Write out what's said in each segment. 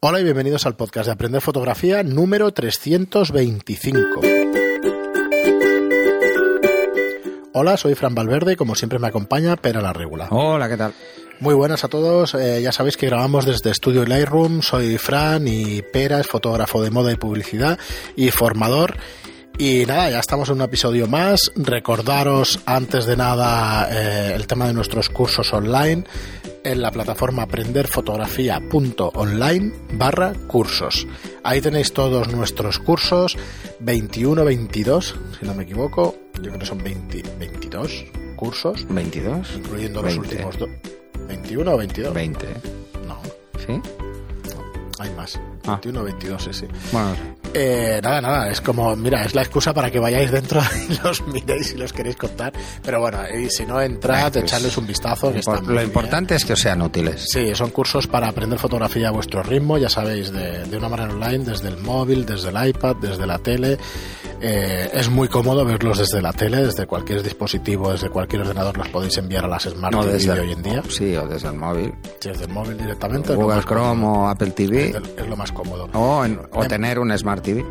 Hola y bienvenidos al podcast de Aprender Fotografía número 325. Hola, soy Fran Valverde y como siempre me acompaña Pera la Regula. Hola, ¿qué tal? Muy buenas a todos. Eh, ya sabéis que grabamos desde Estudio Lightroom. Soy Fran y Pera es fotógrafo de moda y publicidad y formador. Y nada, ya estamos en un episodio más. Recordaros antes de nada eh, el tema de nuestros cursos online en la plataforma aprenderfotografía.online barra cursos. Ahí tenéis todos nuestros cursos, 21, 22, si no me equivoco, yo creo que son 20, 22 cursos. ¿22? Incluyendo los 20. últimos dos. ¿21 o 22? 20. No, ¿Sí? hay más. Ah. 21 o 22, sí, sí. Bueno, Eh, nada, nada, es como, mira, es la excusa para que vayáis dentro y los miréis y los queréis contar. Pero bueno, y si no, entrad, Pues, echarles un vistazo. Que lo bien. importante es que os sean útiles. Sí, son cursos para aprender fotografía a vuestro ritmo, ya sabéis, de, de una manera online, desde el móvil, desde el iPad, desde la tele. Eh, es muy cómodo verlos desde la tele, desde cualquier dispositivo, desde cualquier ordenador los podéis enviar a las Smart O TV desde de el- hoy en día. Sí, o desde el móvil. Si es del móvil directamente, Google Chrome o Apple TV. Es, es lo más cómodo. O, en- o tener un Smart TV,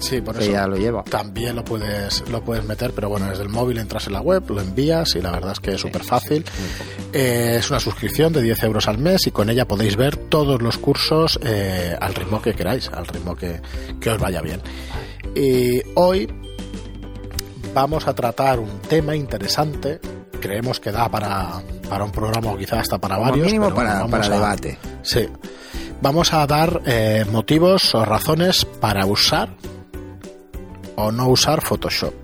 Sí, por que eso. ya lo lleva. También lo puedes, lo puedes meter, pero bueno, desde el móvil entras en la web, lo envías y la verdad es que es súper fácil. Eh, es una suscripción de 10 euros al mes y con ella podéis ver todos los cursos eh, al ritmo que queráis, al ritmo que, que os vaya bien. Y hoy vamos a tratar un tema interesante. Creemos que da para, para un programa o quizás hasta para Como varios. mínimo para, para a- debate. Sí. Vamos a dar eh, motivos o razones para usar o no usar Photoshop.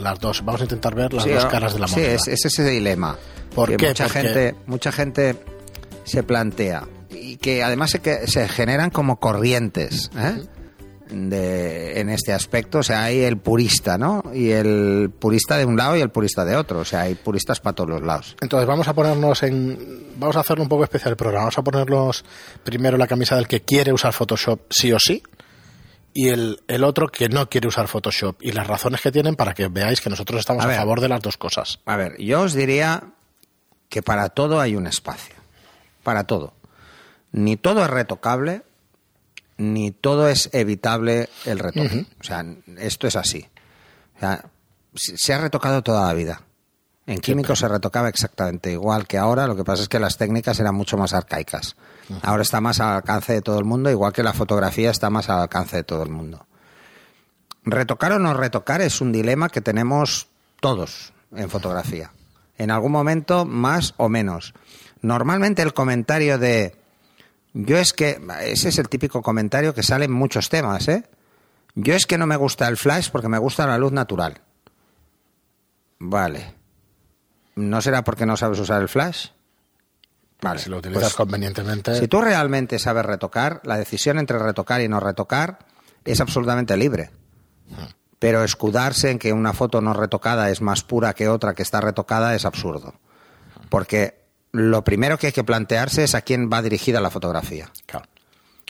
Las dos. Vamos a intentar ver las Sí, dos o- caras de la sí, moneda. es, es ese dilema. ¿Por que qué? Mucha Porque- gente, mucha gente se plantea y que además se, que se generan como corrientes ¿eh? De, en este aspecto. O sea, hay el purista, ¿no? Y el purista de un lado y el purista de otro. O sea, hay puristas para todos los lados. Entonces vamos a ponernos en... Vamos a hacerlo un poco especial el programa. Vamos a ponernos primero la camisa del que quiere usar Photoshop sí o sí y el, el otro que no quiere usar Photoshop y las razones que tienen para que veáis que nosotros estamos A a, ver. favor de las dos cosas. A ver, yo os diría que para todo hay un espacio. Para todo. Ni todo es retocable, ni todo es evitable el retoque. O sea, esto es así. O sea, se se ha retocado toda la vida. En químico se retocaba exactamente igual que ahora, lo que pasa es que las técnicas eran mucho más arcaicas. Ahora está más al alcance de todo el mundo, igual que la fotografía está más al alcance de todo el mundo. Retocar o no retocar es un dilema que tenemos todos en fotografía. En algún momento más o menos. Normalmente el comentario de yo es que ese es el típico comentario que sale en muchos temas, ¿eh? Yo es que no me gusta el flash porque me gusta la luz natural. Vale. ¿No será porque no sabes usar el flash? Vale. si lo utilizas pues- convenientemente... si tú realmente sabes retocar, la decisión entre retocar y no retocar es absolutamente libre. Pero escudarse en que una foto no retocada es más pura que otra que está retocada es absurdo. Porque lo primero que hay que plantearse es a quién va dirigida la fotografía. Claro.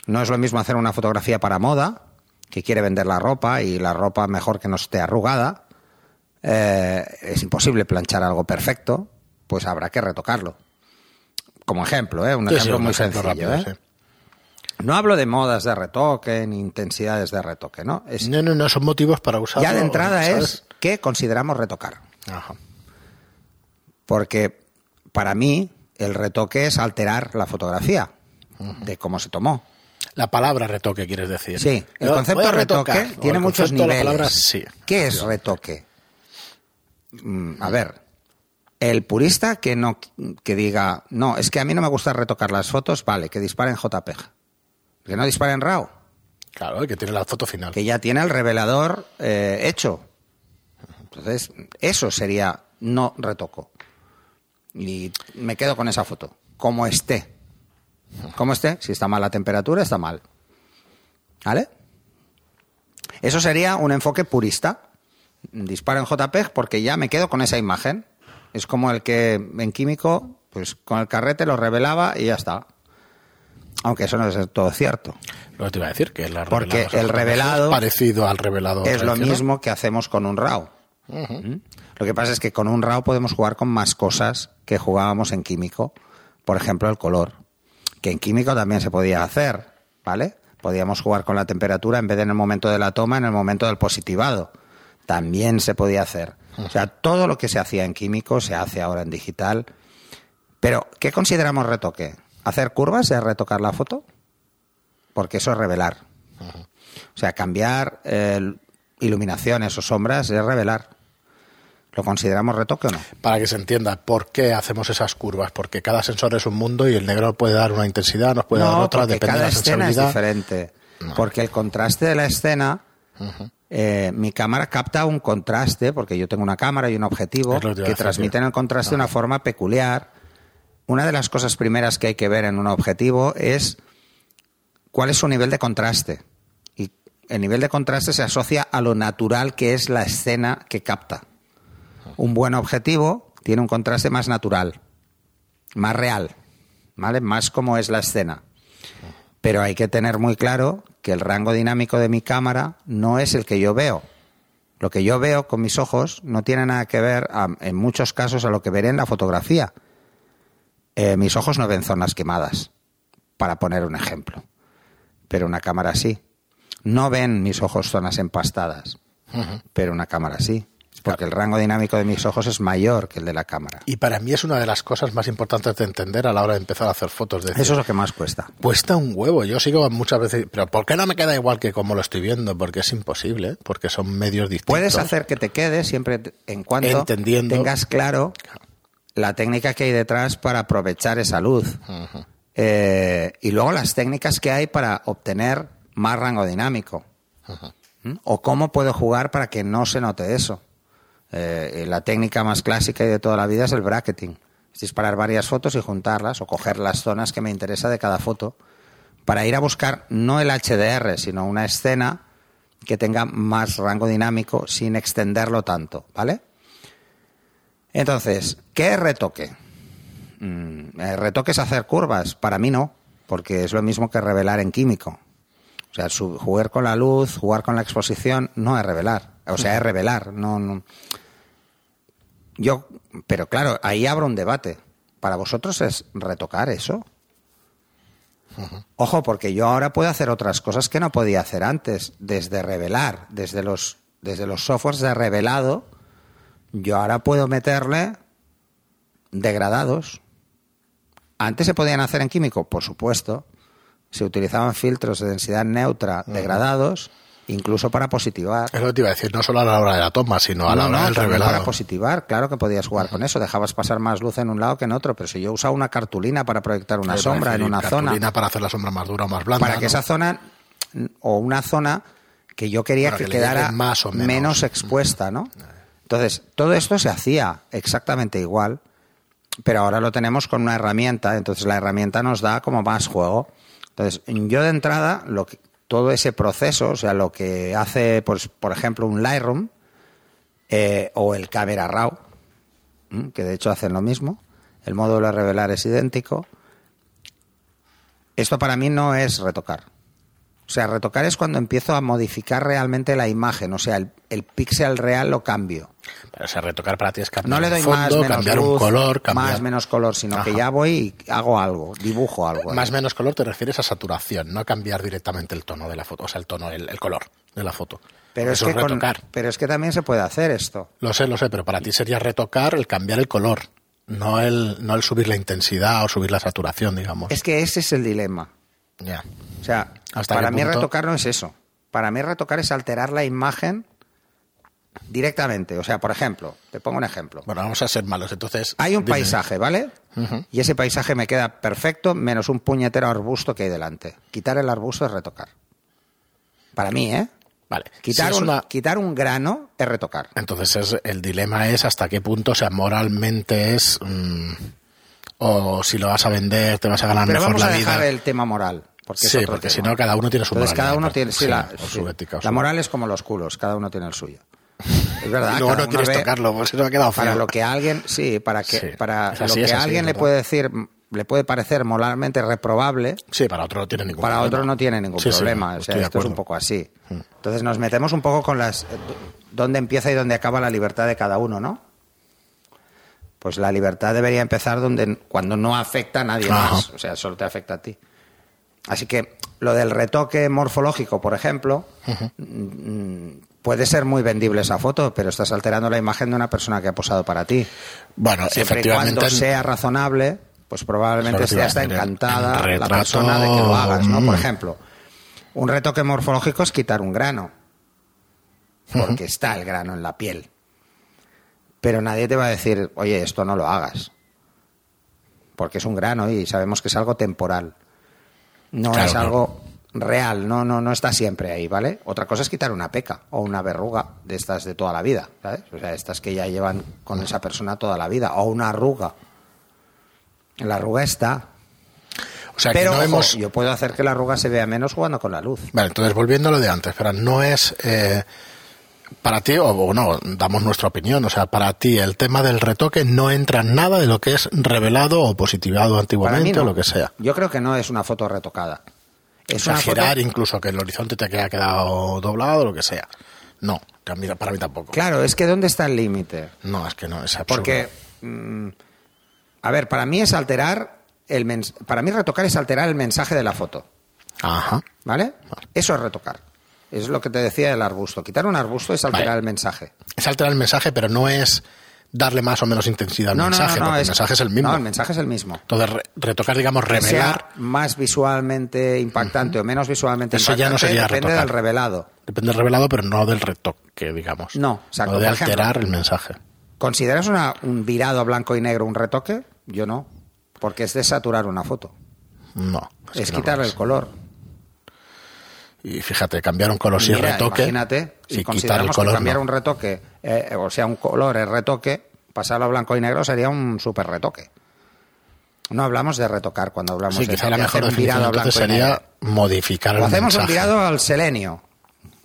No es lo mismo hacer una fotografía para moda, que quiere vender la ropa y la ropa mejor que no esté arrugada. Eh, es imposible planchar algo perfecto, pues habrá que retocarlo. Como ejemplo, ¿eh? un Sí, sí, ejemplo un muy ejemplo sencillo. rápido, ¿eh? sí. No hablo de modas de retoque ni intensidades de retoque, ¿no? Es, No, no, no son motivos para usarlo. ya de entrada es qué consideramos retocar. Ajá. Porque para mí el retoque es alterar la fotografía de cómo se tomó. La palabra retoque, quieres decir. Sí, el concepto retoque retocar, tiene muchos niveles. La palabra, sí. ¿Qué es retoque? Mm, a ver, el purista que no que diga, no, es que a mí no me gusta retocar las fotos, vale, que dispare en JPEG. Que no dispare en RAW, Claro, que tiene la foto final. que ya tiene el revelador eh, hecho. Entonces, eso sería no retoco. Y me quedo con esa foto, como esté. Como esté, si está mal la temperatura, está mal. ¿Vale? Eso sería un enfoque purista. Disparo en JPEG porque ya me quedo con esa imagen. Es como el que en químico, pues con el carrete lo revelaba y ya está. Aunque eso no es todo cierto. Lo que te iba a decir, que la Porque el revelado es parecido al revelado. es lo mismo que hacemos con un RAW. Lo que pasa es que con un RAW podemos jugar con más cosas que jugábamos en químico. Por ejemplo, el color. Que en químico también se podía hacer. ¿vale? Podíamos jugar con la temperatura en vez de en el momento de la toma, en el momento del positivado. También se podía hacer. O sea, todo lo que se hacía en químico se hace ahora en digital. Pero, ¿qué consideramos retoque? ¿Hacer curvas es retocar la foto? Porque eso es revelar. O sea, cambiar eh, iluminaciones o sombras es revelar. ¿Lo consideramos retoque o no? Para que se entienda por qué hacemos esas curvas, porque cada sensor es un mundo y el negro puede dar una intensidad, nos puede dar otra, depende de la escena es sensibilidad. diferente. Porque el contraste de la escena, eh, mi cámara capta un contraste, porque yo tengo una cámara y un objetivo que transmiten el contraste de una forma peculiar. Una de las cosas primeras que hay que ver en un objetivo es cuál es su nivel de contraste. Y el nivel de contraste se asocia a lo natural que es la escena que capta. Un buen objetivo tiene un contraste más natural, más real, ¿vale? Más como es la escena. Pero hay que tener muy claro que el rango dinámico de mi cámara no es el que yo veo. Lo que yo veo con mis ojos no tiene nada que ver, a- en muchos casos, a lo que veré en la fotografía. Eh, mis ojos no ven zonas quemadas, para poner un ejemplo. Pero una cámara sí. No ven mis ojos zonas empastadas, pero una cámara sí. Porque el rango dinámico de mis ojos es mayor que el de la cámara. Y para mí es una de las cosas más importantes de entender a la hora de empezar a hacer fotos. De Eso es lo que más cuesta. Cuesta un huevo. Yo sigo muchas veces, pero ¿por qué no me queda igual que como lo estoy viendo? Porque es imposible, ¿eh? porque son medios distintos. Puedes hacer que te quede siempre en cuanto Entendiendo. tengas claro la técnica que hay detrás para aprovechar esa luz. Eh, y luego las técnicas que hay para obtener más rango dinámico. ¿Mm? O cómo puedo jugar para que no se note eso. Eh, la técnica más clásica y de toda la vida es el bracketing. Es disparar varias fotos y juntarlas o coger las zonas que me interesa de cada foto para ir a buscar no el HDR, sino una escena que tenga más rango dinámico sin extenderlo tanto, ¿vale? Entonces, ¿qué es retoque? Mm, el retoque es hacer curvas. Para mí no, porque es lo mismo que revelar en químico. O sea, jugar con la luz, jugar con la exposición, no es revelar. O sea, es revelar. No, no. Yo, pero claro, ahí abro un debate. ¿Para vosotros es retocar eso? Ojo, porque yo ahora puedo hacer otras cosas que no podía hacer antes, desde revelar, desde los, desde los softwares de revelado, yo ahora puedo meterle degradados. Antes se podían hacer en químico, por supuesto. Se utilizaban filtros de densidad neutra degradados, incluso para positivar. Es lo que te iba a decir, no solo a la hora de la toma, sino a la No, hora no, del revelado. para positivar, claro que podías jugar con eso. Dejabas pasar más luz en un lado que en otro, pero si yo usaba una cartulina para proyectar una sombra en una zona, cartulina para hacer la sombra más dura o más blanda. para que ¿no? esa zona o una zona que yo quería que, quedara más o menos. expuesta, ¿no? Entonces, todo esto se hacía exactamente igual, pero ahora lo tenemos con una herramienta, entonces la herramienta nos da como más juego. Entonces, yo de entrada, lo que, todo ese proceso, o sea, lo que hace, pues, por ejemplo, un Lightroom eh, o el Camera Raw, que de hecho hacen lo mismo, el módulo de revelar es idéntico, esto para mí no es retocar. O sea, retocar es cuando empiezo a modificar realmente la imagen. O sea, el, el píxel real lo cambio. Pero ese retocar para ti es cambiar No le doy un fondo, más, menos cambiar luz, un color, cambiar... más, menos color, sino que ya voy y hago algo, dibujo algo. Más menos color te refieres a saturación, no a cambiar directamente el tono de la foto, o sea, el tono, el, el color de la foto. pero, es que es con- retocar. pero es que también se puede hacer esto. Lo sé, lo sé, pero para ti sería retocar el cambiar el color, no el, no el subir la intensidad o subir la saturación, digamos. Es que ese es el dilema. Ya. O sea, ¿Hasta para mí punto? retocar no es eso. Para mí retocar es alterar la imagen directamente. O sea, por ejemplo, te pongo un ejemplo. Bueno, vamos a ser malos, entonces... Hay un dime. paisaje, ¿vale? Y ese paisaje me queda perfecto, menos un puñetero arbusto que hay delante. Quitar el arbusto es retocar. Para mí, ¿eh? Vale. Quitar, Si es un, una- quitar un grano es retocar. Entonces es- el dilema es hasta qué punto, o sea, moralmente es... mm, o si lo vas a vender, te vas a ganar Pero mejor vamos la a dejar vida. el tema moral. Porque sí, porque si no cada uno tiene su Entonces cada moralidad, uno tiene sí, sí, la, o sí. su ética, o La moral es como los culos, cada uno tiene el suyo. Es verdad. Luego cada no quieres tocarlo, pues eso me ha quedado Para feo. lo que alguien, sí, para que Sí, para lo que así, alguien le puede decir, le puede parecer moralmente reprobable, Sí, para otro no tiene ningún para problema. otro no tiene ningún problema. o sea, esto es un. Mm. poco así. Entonces nos metemos un poco con las eh, dónde empieza y dónde acaba la libertad de cada uno, ¿no? Pues la libertad debería empezar donde cuando no afecta a nadie Ajá. más, o sea, solo te afecta a ti. Así que lo del retoque morfológico, por ejemplo, mm, puede ser muy vendible esa foto, pero estás alterando la imagen de una persona que ha posado para ti. Bueno, Siempre y efectivamente. cuando sea razonable, pues probablemente esté hasta encantada en la persona de que lo hagas, ¿no? Por mm. ejemplo, un retoque morfológico es quitar un grano, porque está el grano en la piel. Pero nadie te va a decir, oye, esto no lo hagas, porque es un grano y sabemos que es algo temporal. No Claro, es claro. algo real, no, no, no está siempre ahí, ¿vale? Otra cosa es quitar una peca o una verruga de estas de toda la vida, ¿sabes? O sea, estas que ya llevan con esa persona toda la vida, o una arruga. La arruga está. O sea, Pero que no ojo, hemos. yo puedo hacer que la arruga se vea menos jugando con la luz. Vale, entonces volviendo a lo de antes, pero no es eh, para ti, o bueno, damos nuestra opinión, o sea, para ti el tema del retoque no entra en nada de lo que es revelado o positivado antiguamente no. o lo que sea. Yo creo que no es una foto retocada. Es girar foto... incluso que el horizonte te haya quedado doblado o lo que sea. No, para mí tampoco. Claro, es que ¿dónde está el límite? No, es que no, es absurdo. Porque, mm, a ver, para mí es alterar el mens- para mí retocar es alterar el mensaje de la foto, Ajá. ¿vale? Eso es retocar. Es lo que te decía del arbusto. Quitar un arbusto es alterar Vale. el mensaje. Es alterar el mensaje, pero no es darle más o menos intensidad al no, mensaje, no, no, porque es, el mensaje es el mismo. No, el mensaje es el mismo. Entonces, re- retocar, digamos, Que sea revelar, más visualmente impactante o menos visualmente Eso ya no impactante sería depende retocar. del revelado. depende del revelado, pero no del retoque, digamos. No, exacto. No de Por ejemplo, alterar el mensaje. ¿Consideras una- un virado a blanco y negro un retoque? Yo no, porque es desaturar una foto. No. Es, que no lo quitarle es. el color. Y fíjate, cambiar un color Mira, retoque. Imagínate, si quitar el consideramos que color. cambiar no. un retoque, eh, o sea, un color es retoque, pasarlo a blanco y negro sería un super retoque. No hablamos de retocar cuando hablamos Sí, de, quizá la mejor un definición entonces y sería modificar O el hacemos un mensaje. virado al selenio.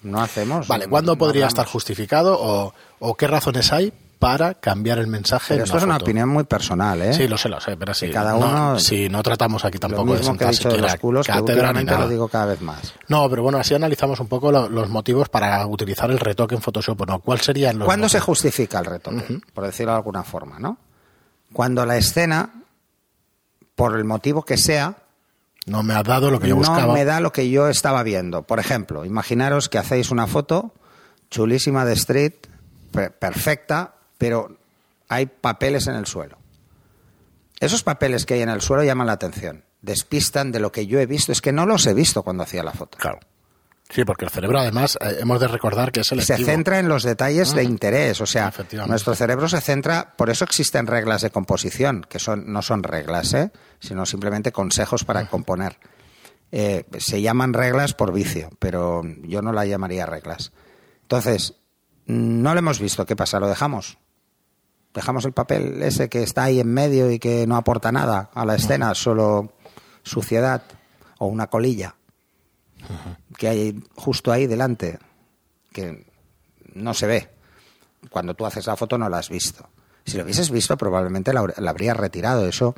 No hacemos. Vale, ¿cuándo no podría hablamos. estar justificado o, o qué razones hay para cambiar el mensaje? Pero esto es una foto? opinión muy personal, ¿eh? Sí, lo sé, lo sé, pero sí. Que cada no, uno- sí, no tratamos aquí Lo tampoco de mismo he sentar de siquiera cátedra ni nada. lo digo cada vez más. No, pero bueno, así analizamos un poco lo- los motivos para utilizar el retoque en Photoshop o no. ¿Cuál serían los ¿Cuándo se justifica el retoque? Por decirlo de alguna forma, ¿no? Cuando la escena, por el motivo que sea, No me ha dado lo que yo no buscaba. me da lo que yo estaba viendo. Por ejemplo, imaginaros que hacéis una foto chulísima de street, per- perfecta, pero hay papeles en el suelo. Esos papeles que hay en el suelo llaman la atención, despistan de lo que yo he visto. Es que no los he visto cuando hacía la foto. Claro. Sí, porque el cerebro, además, eh, hemos de recordar que es se selectivo. centra en los detalles de interés. O sea, nuestro cerebro se centra, por eso existen reglas de composición, que son, no son reglas, ¿eh? sino simplemente consejos para componer. Eh, se llaman reglas por vicio, pero yo no la llamaría reglas. Entonces, no lo hemos visto. ¿Qué pasa? ¿Lo dejamos? Dejamos el papel ese que está ahí en medio y que no aporta nada a la escena, solo suciedad o una colilla que hay justo ahí delante, que no se ve. Cuando tú haces la foto no la has visto. Si lo hubieses visto, probablemente la, la habrías retirado. Eso,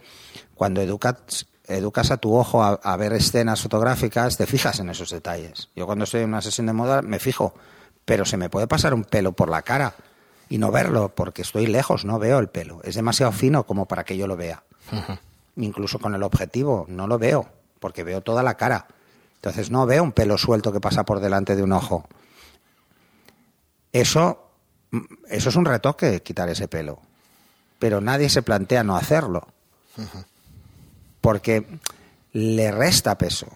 cuando educas, educas a tu ojo a, a ver escenas fotográficas, te fijas en esos detalles. Yo cuando estoy en una sesión de moda me fijo, pero se me puede pasar un pelo por la cara y no verlo, porque estoy lejos, no veo el pelo. Es demasiado fino como para que yo lo vea. Incluso con el objetivo, no lo veo, porque veo toda la cara. Entonces no veo un pelo suelto que pasa por delante de un ojo. Eso, mm, eso es un retoque, quitar ese pelo. Pero nadie se plantea no hacerlo. Porque le resta peso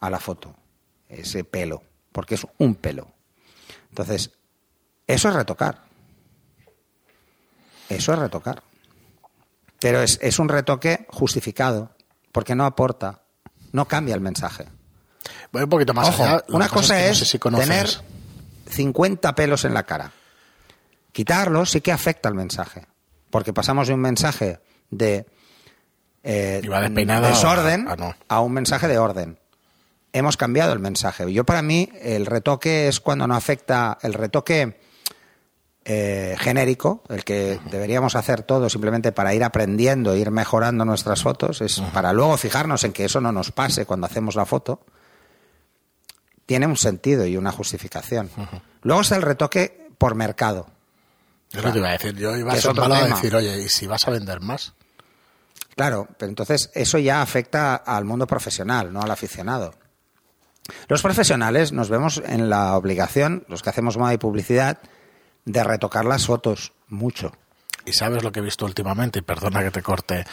a la foto, ese pelo, porque es un pelo. Entonces, eso es retocar. Eso es retocar. Pero es, es un retoque justificado, porque no aporta, no cambia el mensaje. Voy un poquito más Ojo, allá. Una cosa que no es sé si conoces- tener 50 pelos en la cara. Quitarlos sí que afecta al mensaje. Porque pasamos de un mensaje de eh, desorden a- a no. a un mensaje de orden. Hemos cambiado el mensaje. Yo para mí el retoque es cuando no afecta el retoque eh, genérico, el que deberíamos hacer todo simplemente para ir aprendiendo, ir mejorando nuestras fotos, es para luego fijarnos en que eso no nos pase cuando hacemos la foto tiene un sentido y una justificación. Luego está el retoque por mercado. Es lo que iba a decir. Yo iba a es ser malo a decir, oye, ¿y si vas a vender más? Claro, pero entonces eso ya afecta al mundo profesional, no al aficionado. Los profesionales nos vemos en la obligación, los que hacemos moda y publicidad, de retocar las fotos mucho. Y sabes lo que he visto últimamente, y perdona que te corte,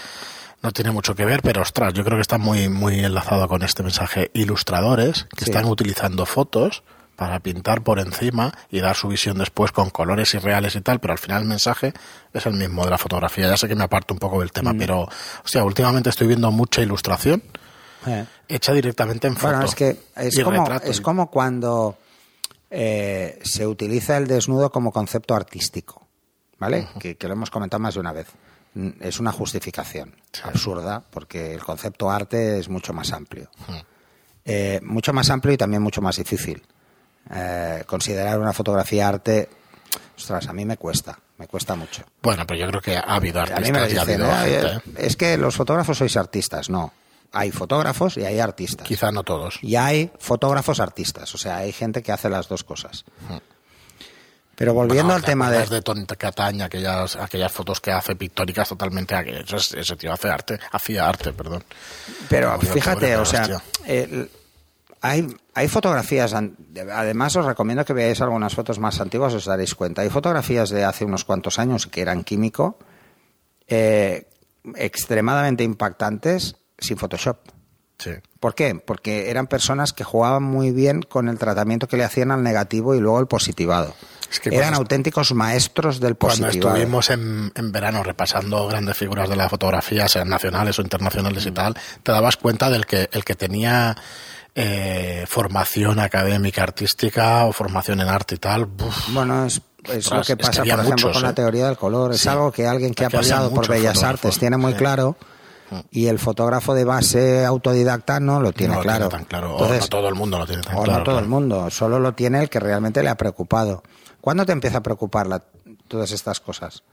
no tiene mucho que ver, pero ostras, yo creo que está muy, muy enlazado con este mensaje. Ilustradores que Sí. están utilizando fotos para pintar por encima y dar su visión después con colores irreales y tal, pero al final el mensaje es el mismo de la fotografía. Ya sé que me aparto un poco del tema, Mm. pero, hostia, últimamente estoy viendo mucha ilustración hecha directamente en foto. Bueno, es que como, es como cuando eh, se utiliza el desnudo como concepto artístico, ¿vale? que, que lo hemos comentado más de una vez. Mm, Es una justificación absurda porque el concepto arte es mucho más amplio. Eh, mucho más amplio y también mucho más difícil. Eh, considerar una fotografía arte, ostras, a mí me cuesta, me cuesta mucho. Bueno, pero yo creo que ha habido A artistas mí me lo y ha habido "Ah, gente, es que los fotógrafos sois artistas. No, hay fotógrafos y hay artistas. Quizá no todos. Y hay fotógrafos artistas, o sea, hay gente que hace las dos cosas. Pero volviendo Bueno, al ¿te tema de... de Tony Cataña, aquellas, aquellas fotos que hace pictóricas totalmente, eso es- ese tío hace arte, hacía arte, perdón. Pero fíjate, pobre, o sea, el- hay, hay fotografías, además os recomiendo que veáis algunas fotos más antiguas, os daréis cuenta. Hay fotografías de hace unos cuantos años que eran químico, eh, extremadamente impactantes sin Photoshop. Sí. ¿Por qué? Porque eran personas que jugaban muy bien con el tratamiento que le hacían al negativo y luego el positivado. Es que eran cuando- auténticos maestros del Cuando positivado. estuvimos en, en verano repasando grandes figuras de la fotografía, sean nacionales o internacionales y tal, te dabas cuenta del que el que tenía eh, formación académica artística o formación en arte y tal, Bueno, es, es lo que es que pasa, por ejemplo, muchos, con la ¿eh? teoría del color. Es Sí. algo que alguien que ha pasado por Bellas Artes tiene muy sí. claro y el fotógrafo de base autodidacta no lo tiene no lo claro. tiene tan claro. O no todo el mundo lo tiene tan o claro. no todo el mundo, solo lo tiene el que realmente le ha preocupado. ¿Cuándo te empieza a preocupar la- todas estas cosas?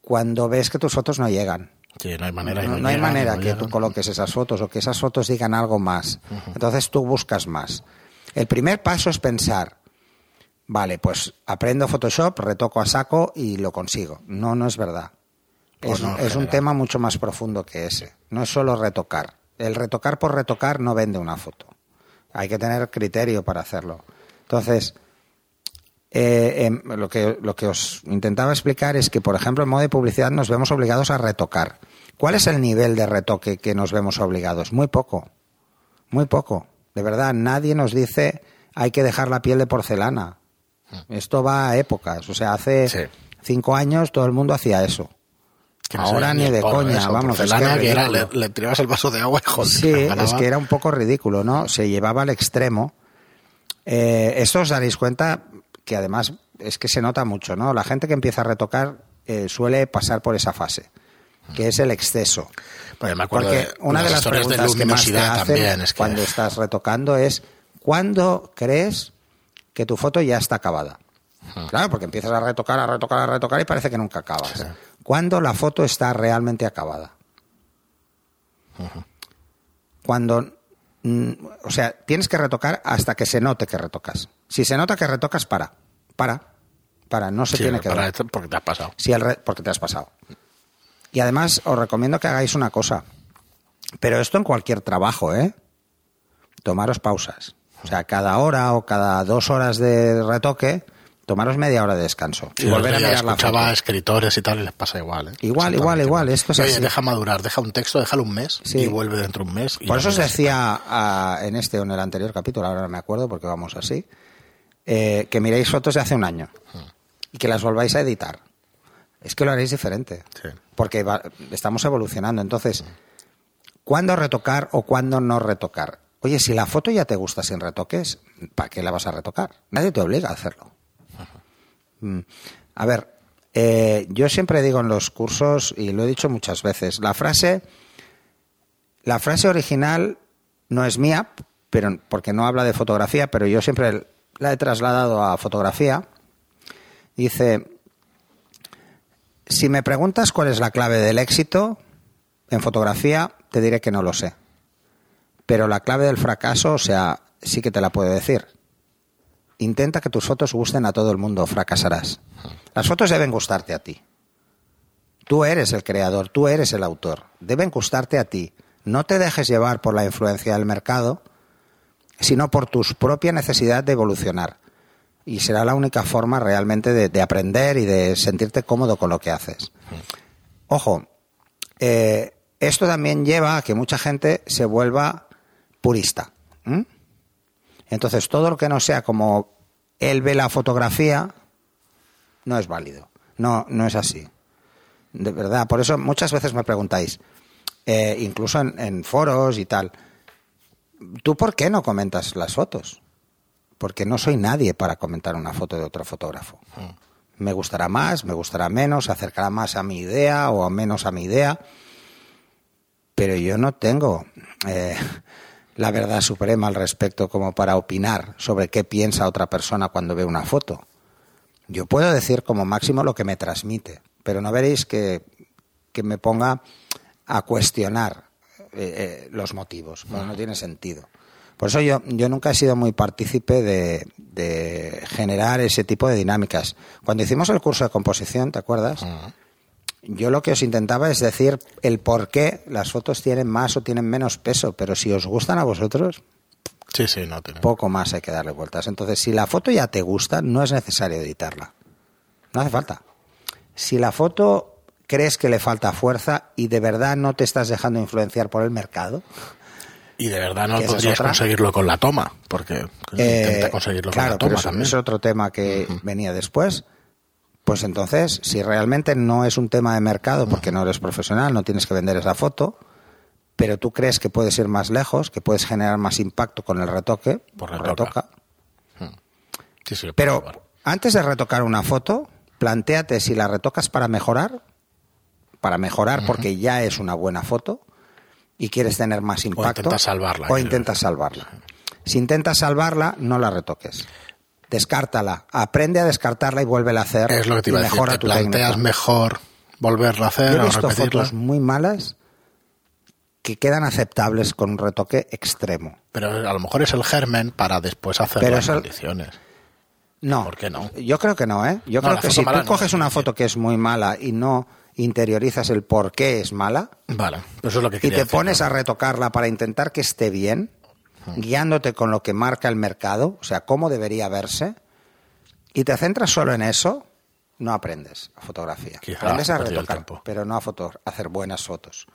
Cuando ves que tus fotos no llegan. Sí, no hay manera. No, no hay llegan, manera que tú llegan. coloques esas fotos o que esas fotos digan algo más. Entonces tú buscas más. El primer paso es pensar, vale, pues aprendo Photoshop, retoco a saco y lo consigo. No, no es verdad. Es no, en es un tema mucho más profundo que ese. No es solo retocar. El retocar por retocar no vende una foto. Hay que tener criterio para hacerlo. Entonces, eh, em, lo, que, lo que os intentaba explicar es que, por ejemplo, en modo de publicidad nos vemos obligados a retocar. ¿Cuál es el nivel de retoque que nos vemos obligados? Muy poco. Muy poco. De verdad, nadie nos dice hay que dejar la piel de porcelana. Esto va a épocas. O sea, hace. Sí. cinco años todo el mundo hacía eso. Que no Ahora ni de coña, eso, vamos. es que que era, le, le tirabas el vaso de agua y joder, Sí, es que era un poco ridículo, ¿no? Se llevaba al extremo. Eh, esto os daréis cuenta que además es que se nota mucho, ¿no? La gente que empieza a retocar eh, suele pasar por esa fase, que es el exceso. Pues me acuerdo Porque de una de las historias de preguntas que más te hacen también. Es que, cuando estás retocando es ¿cuándo crees que tu foto ya está acabada? Claro, porque empiezas a retocar, a retocar, a retocar y parece que nunca acabas. Sí. ¿Cuándo la foto está realmente acabada? Cuando, mm, o sea, tienes que retocar hasta que se note que retocas. Si se nota que retocas, para, para, para, no se sí, tiene que para porque te has pasado. Si el porque te has pasado. Y además os recomiendo que hagáis una cosa. Pero esto en cualquier trabajo, ¿eh? Tomaros pausas. O sea, cada hora o cada dos horas de retoque, tomaros media hora de descanso. Y Sí, volver a mirar la escuchaba foto. a escritores y tal y les pasa igual. ¿eh? Igual, igual, igual, esto es Oye, así. deja madurar, deja un texto, déjalo un mes Sí. y vuelve dentro de un mes. y Por eso os decía ah, en este o en el anterior capítulo, ahora no me acuerdo porque vamos así, eh, que miréis fotos de hace un año y que las volváis a editar. Es que lo haréis diferente. Sí. Porque va- estamos evolucionando. Entonces, ¿cuándo retocar o cuándo no retocar? Oye, si la foto ya te gusta sin retoques, ¿para qué la vas a retocar? Nadie te obliga a hacerlo. Mm. A ver, eh, yo siempre digo en los cursos, y lo he dicho muchas veces, la frase, la frase original no es mía, pero porque no habla de fotografía, pero yo siempre la he trasladado a fotografía. Dice, si me preguntas cuál es la clave del éxito en fotografía, te diré que no lo sé. Pero la clave del fracaso, o sea, sí que te la puedo decir. Intenta que tus fotos gusten a todo el mundo, fracasarás. Las fotos deben gustarte a ti. Tú eres el creador, tú eres el autor. Deben gustarte a ti. No te dejes llevar por la influencia del mercado, sino por tu propia necesidad de evolucionar. Y será la única forma realmente de, de aprender y de sentirte cómodo con lo que haces. Ojo, eh, esto también lleva a que mucha gente se vuelva purista. Entonces, todo lo que no sea como él ve la fotografía, no es válido. No, no es así. De verdad, por eso muchas veces me preguntáis, eh, incluso en, en foros y tal, ¿tú por qué no comentas las fotos? Porque no soy nadie para comentar una foto de otro fotógrafo. Me gustará más, me gustará menos, se acercará más a mi idea o menos a mi idea, pero yo no tengo eh, la verdad suprema al respecto como para opinar sobre qué piensa otra persona cuando ve una foto. Yo puedo decir como máximo lo que me transmite, pero no veréis que, que me ponga a cuestionar eh, eh, los motivos, porque no tiene sentido. Por eso yo, yo nunca he sido muy partícipe de, de generar ese tipo de dinámicas. Cuando hicimos el curso de composición, ¿te acuerdas? Yo lo que os intentaba es decir el por qué las fotos tienen más o tienen menos peso, pero si os gustan a vosotros, Sí, sí, no tiene. poco más hay que darle vueltas. Entonces, si la foto ya te gusta, no es necesario editarla. No hace falta. Si la foto crees que le falta fuerza y de verdad no te estás dejando influenciar por el mercado, Y de verdad no ¿Que esa es podrías conseguirlo con la toma, porque eh, intenta conseguirlo claro, con la pero toma eso también. es otro tema que venía después. Pues entonces, si realmente no es un tema de mercado, porque no eres profesional, no tienes que vender esa foto, pero tú crees que puedes ir más lejos, que puedes generar más impacto con el retoque, Pues retoca. retoca. Sí, sí, Pero antes de retocar una foto, planteate si la retocas para mejorar, para mejorar porque ya es una buena foto y quieres tener más impacto. intentas salvarla, O intentas salvarla. Si intentas salvarla, no la retoques. Descártala. Aprende a descartarla y vuélvela a hacer. es lo que te iba a decir. Te planteas técnica. mejor volverla a hacer Yo he o visto repetirla. fotos muy malas que quedan aceptables con un retoque extremo. Pero a lo mejor es el germen para después hacer Pero las eso- condiciones. No. ¿Por qué no? Yo creo que no, ¿eh? Yo No, creo que si tú no, coges es una foto que es muy mala y no interiorizas el por qué es mala Vale, pues eso es lo que y te decir, pones ¿no? a retocarla para intentar que esté bien, guiándote con lo que marca el mercado, o sea, cómo debería verse, y te centras solo en eso, no aprendes a fotografía. Quizá aprendes a retocar, pero no a, foto- a hacer buenas fotos.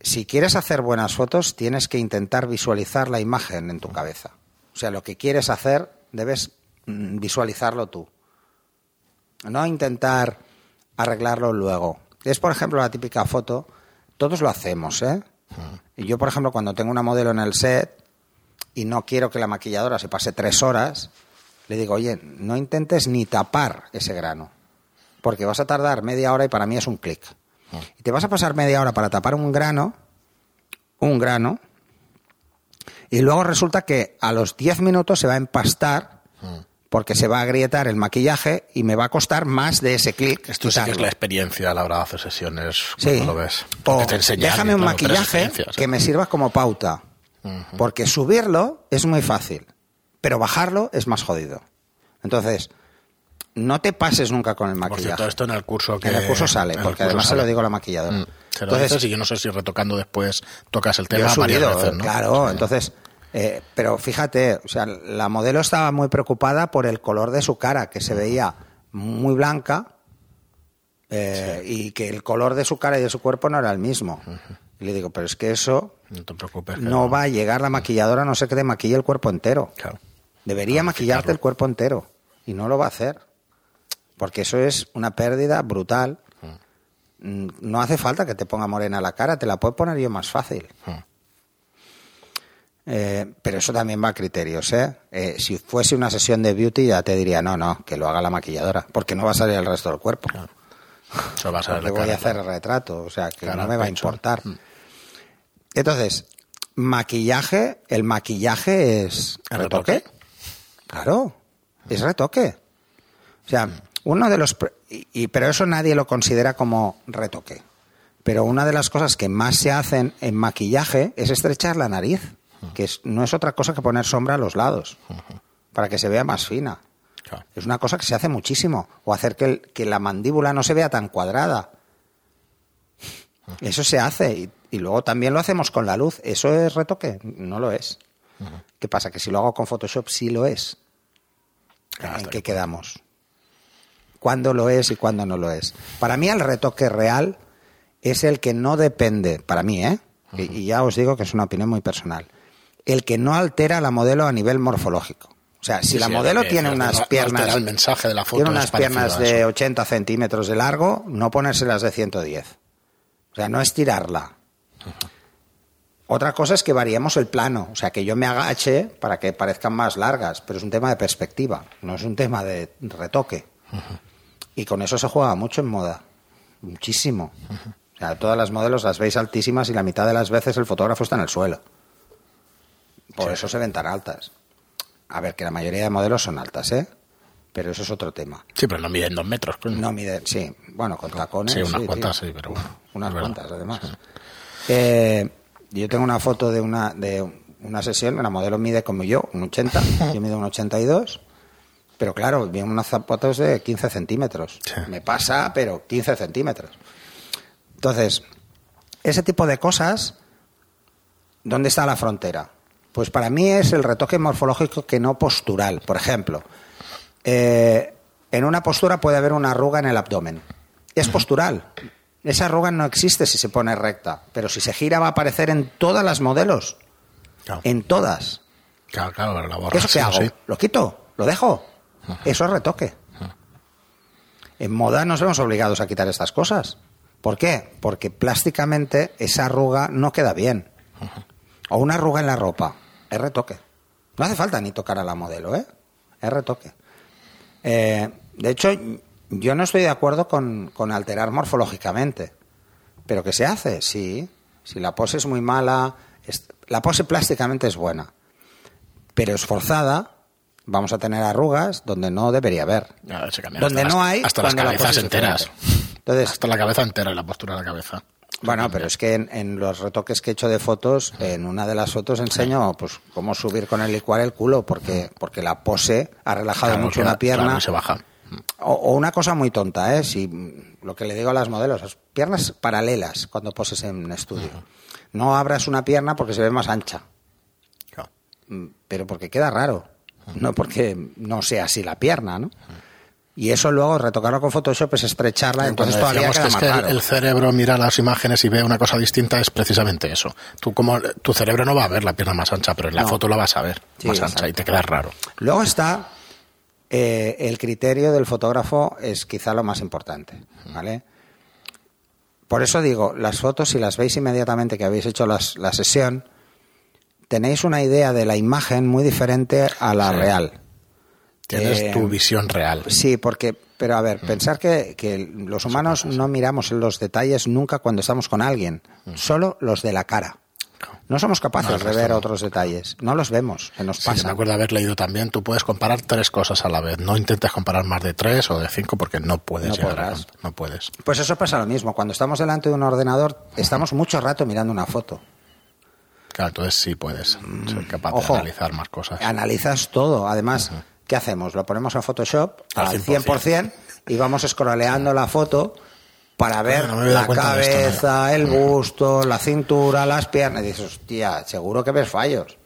Si quieres hacer buenas fotos, tienes que intentar visualizar la imagen en tu cabeza. O sea, lo que quieres hacer, debes mm, visualizarlo tú. No intentar arreglarlo luego. Es, por ejemplo, la típica foto, todos lo hacemos, ¿eh? Y yo, por ejemplo, cuando tengo una modelo en el set y no quiero que la maquilladora se pase tres horas, le digo, oye, no intentes ni tapar ese grano, porque vas a tardar media hora y para mí es un clic. Y te vas a pasar media hora para tapar un grano, un grano, y luego resulta que a los 10 minutos se va a empastar porque se va a agrietar el maquillaje y me va a costar más de ese clic. Esto sí que es quitarlo. la experiencia a la hora de hacer sesiones. Sí. cuando lo ves. O Porque te enseñan, déjame un claro, maquillaje que me sirva como pauta. Porque subirlo es muy fácil, pero bajarlo es más jodido. Entonces, no te pases nunca con el Por maquillaje. cierto, esto en el curso que... en el curso sale, el porque curso además se lo digo a la maquilladora. Mm, Se lo Entonces, dices y yo no sé si retocando después tocas el yo tema varias subido, veces, ¿no? claro, Sí. entonces, eh, pero fíjate, o sea, la modelo estaba muy preocupada por el color de su cara, que se veía muy blanca eh, y que el color de su cara y de su cuerpo no era el mismo. Y le digo, pero es que eso No te preocupes. que no va a llegar la maquilladora no ser que te maquille el cuerpo entero. Claro. Debería maquillarte el cuerpo entero y no lo va a hacer. Porque eso es una pérdida brutal. Mm, No hace falta que te ponga morena la cara, te la puedo poner yo más fácil. Mm. Eh, pero eso también va a criterios, ¿eh? Eh, Si fuese una sesión de beauty ya te diría, no, no, que lo haga la maquilladora, porque no va a salir el resto del cuerpo. Eso va a la voy a hacer claro. retrato, o sea, que no me va a importar. Entonces, maquillaje, el maquillaje es ¿El retoque. retoque? Claro, es retoque. O sea, uno de los y- pero eso nadie lo considera como retoque. Pero una de las cosas que más se hacen en maquillaje es estrechar la nariz, que es- no es otra cosa que poner sombra a los lados para que se vea más fina. Claro. Es una cosa que se hace muchísimo. O hacer que, el- que la mandíbula no se vea tan cuadrada. Eso se hace y, y luego también lo hacemos con la luz. ¿Eso es retoque? No lo es. ¿Qué pasa? Que si lo hago con Photoshop sí lo es. Ah, ¿En qué quedamos? ¿Cuándo lo es y cuándo no lo es? Para mí el retoque real es el que no depende, para mí, ¿eh? Y- Y ya os digo que es una opinión muy personal. El que no altera la modelo a nivel morfológico. O sea, si Sí, la sí, modelo que tiene unas piernas... el mensaje de la foto, Tiene unas piernas de eso. 80 centímetros de largo, no ponérselas de 110. O sea, no estirarla. Otra cosa es que variemos el plano, o sea, que yo me agache para que parezcan más largas, pero es un tema de perspectiva, no es un tema de retoque. Y con eso se juega mucho en moda, muchísimo. O sea, todas las modelos las veis altísimas y la mitad de las veces el fotógrafo está en el suelo. Por Sí. eso se ven tan altas. A ver, que la mayoría de modelos son altas, ¿eh? Pero eso es otro tema. Sí, pero no miden dos metros. No mide, sí, bueno, con tacones. Sí, unas tío. cuantas sí, pero bueno. Unas cuantas, además. Eh, yo tengo una foto de una, de una sesión, la modelo mide como yo, un 80, yo mido un 82, pero claro, vienen unos zapatos de 15 centímetros. Sí. Me pasa, pero 15 centímetros. Entonces, ese tipo de cosas, ¿dónde está la frontera? Pues para mí es el retoque morfológico que no postural. Por ejemplo, eh, en una postura puede haber una arruga en el abdomen. Es postural. Esa arruga no existe si se pone recta, pero si se gira va a aparecer en todas las modelos. Claro, En todas. claro, claro, la borras, ¿Eso sí qué hago? sí. ¿Lo quito? ¿Lo dejo? Eso es retoque. En moda nos vemos obligados a quitar estas cosas. ¿Por qué? Porque plásticamente esa arruga no queda bien. O una arruga en la ropa. Es retoque. No hace falta ni tocar a la modelo, ¿eh? Es retoque. Eh, de hecho, yo no estoy de acuerdo con, con alterar morfológicamente. ¿Pero qué se hace? Sí. Si la pose es muy mala, es- la pose plásticamente es buena. Pero esforzada, vamos a tener arrugas donde no debería haber. Cambia Donde hasta no las- hay, Hasta las cabezas enteras. Entonces, Hasta la cabeza entera y la postura de la cabeza. Bueno, pero es que en, en los retoques que he hecho de fotos, en una de las fotos enseño pues cómo subir con el licuar el culo, porque, porque la pose ha relajado Claro, mucho una pierna. claro, y se baja. O, o una cosa muy tonta, ¿eh? Si, mm, lo que le digo a las modelos, las piernas paralelas cuando poses en estudio. No abras una pierna porque se ve más ancha, mm, pero porque queda raro, no porque no sea así la pierna, ¿no? Y eso luego retocarlo con Photoshop es estrecharla, entonces Cuando todavía queda que es más que raro. el, cerebro mira las imágenes y ve una cosa distinta es precisamente eso. Tú como tu cerebro no va a ver la pierna más ancha, pero en la No. foto la vas a ver Sí, más ancha y te queda raro. Luego está eh, el criterio del fotógrafo es quizá lo más importante, ¿vale? Por eso digo, las fotos, si las veis inmediatamente que habéis hecho las- la sesión, tenéis una idea de la imagen muy diferente a la Sí. real. Tienes Eh, tu visión real. Sí, porque, pero a ver, pensar que, que los humanos no miramos los detalles nunca cuando estamos con alguien, solo los de la cara. No somos capaces No, de ver no. otros detalles, no los vemos, se nos Sí, pasa. me acuerdo haber leído también, tú puedes comparar tres cosas a la vez. No intentes comparar más de tres o de cinco porque no puedes No llegar a No puedes. Pues eso pasa lo mismo. Cuando estamos delante de un ordenador, estamos mucho rato mirando una foto. Claro, entonces sí puedes ser capaz Ojo. de analizar más cosas. Analizas todo. Además, ¿qué hacemos? Lo ponemos en Photoshop Al al 100%. 100% y vamos scrolleando la foto para ver no la esto, cabeza, el busto, la cintura, las piernas. Y dices, hostia, seguro que ves fallos.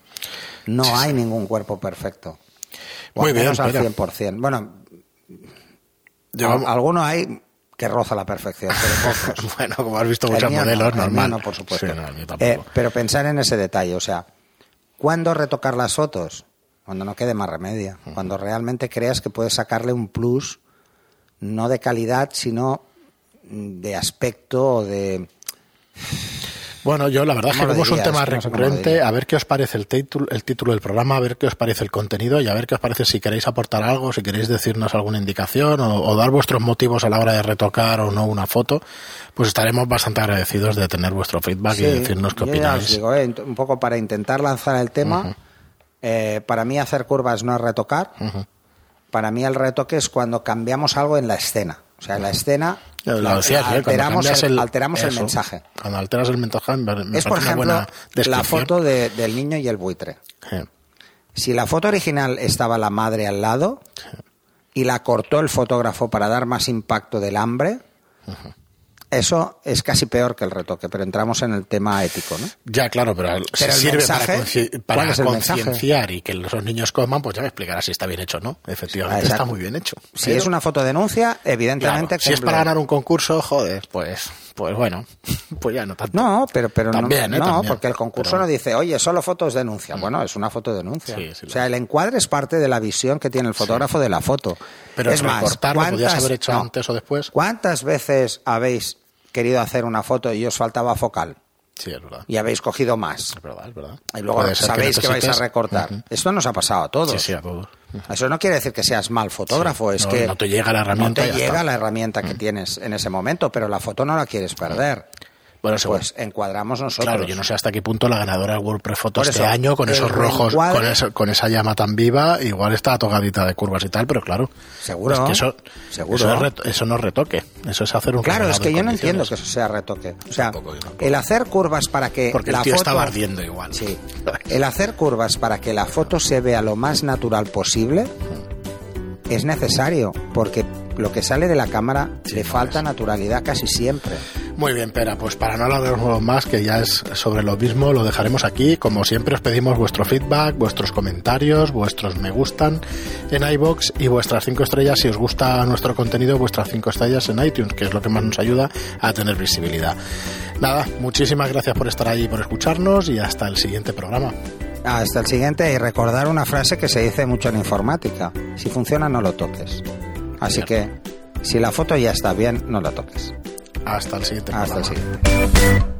No hay ningún cuerpo perfecto. O Muy al bien, al mira. 100%. Bueno, Llevamos- al- alguno hay que roza la perfección, pero pocos. bueno, como has visto muchos no, modelos, el mío normal. no, por supuesto. Sí, no. Eh, pero pensar en ese detalle, o sea, ¿cuándo retocar las fotos? Cuando no quede más remedio. Cuando realmente creas que puedes sacarle un plus, no de calidad, sino de aspecto o de... Bueno, yo la verdad es que ¿Cómo lo como es un tema recurrente, a ver qué os parece el título, el título del programa, a ver qué os parece el contenido y a ver qué os parece si queréis aportar algo, si queréis decirnos alguna indicación o, o dar vuestros motivos a la hora de retocar o no una foto, pues estaremos bastante agradecidos de tener vuestro feedback y decirnos qué yo ya os opináis. digo, eh, un poco para intentar lanzar el tema, eh, para mí hacer curvas no es retocar, para mí el retoque es cuando cambiamos algo en la escena. O sea, en la escena Lo la- decías, ¿eh? Alteramos, cambias el, alteramos el eso, mensaje. Cuando alteras el mensaje, me, es, por ejemplo, una buena la foto de- del niño y el buitre. Sí. Si la foto original estaba la madre al lado y la cortó el fotógrafo para dar más impacto del hambre, eso es casi peor que el retoque, pero entramos en el tema ético, ¿no? Ya, claro, pero, Pero si sirve mensaje, para, concienciar y que los niños coman, pues ya me explicará si está bien hecho o no. Efectivamente, Exacto. está muy bien hecho. Si Pero, es una fotodenuncia, evidentemente claro, si es para ganar un concurso, joder, pues, pues bueno, pues ya no tanto. No, pero, pero no- También, ¿eh? no, También. porque el concurso Pero- no dice, oye, solo fotos denuncia. Bueno, es una fotodenuncia. Sí, sí, o sea, el encuadre es parte de la visión que tiene el fotógrafo de la foto. Pero es más, ¿cuántas- haber hecho no. antes o después. ¿Cuántas veces habéis querido hacer una foto y os faltaba focal? Sí, es verdad. Y habéis cogido más. Es verdad, es verdad. Y luego sabéis que, vais a recortar. Ujú. Esto nos ha pasado a todos. Sí, sí, a todos. Eso no quiere decir que seas mal fotógrafo, Sí. es No, que no te llega la herramienta no te llega está. La herramienta que tienes en ese momento, pero la foto no la quieres perder. Bueno, seguro. Pues encuadramos nosotros. Claro, yo no sé hasta qué punto la ganadora del World Press Photo este año, con esos rojos, con, eso- con esa llama tan viva, igual está tocadita de curvas y tal, pero claro. Seguro, es que eso, seguro. Eso, es ret- eso no es retoque, eso es hacer un Claro, es que yo no entiendo que eso sea retoque. O sea, tampoco. el hacer curvas para que Porque la el tío foto... estaba ardiendo igual. Sí. El hacer curvas para que la foto se vea lo más natural posible es necesario, porque lo que sale de la cámara Sí, le falta es. naturalidad casi siempre. Muy bien, Pera, pues para no alargarnos más, que ya es sobre lo mismo, lo dejaremos aquí. Como siempre, os pedimos vuestro feedback, vuestros comentarios, vuestros me gustan en iBox y vuestras cinco estrellas si os gusta nuestro contenido, vuestras cinco estrellas en iTunes, que es lo que más nos ayuda a tener visibilidad. Nada, muchísimas gracias por estar ahí, por escucharnos y hasta el siguiente programa. Hasta el siguiente y recordar una frase que se dice mucho en informática. Si funciona, no lo toques. Así que, si la foto ya está bien, no la toques. Hasta el siguiente Hasta el siguiente.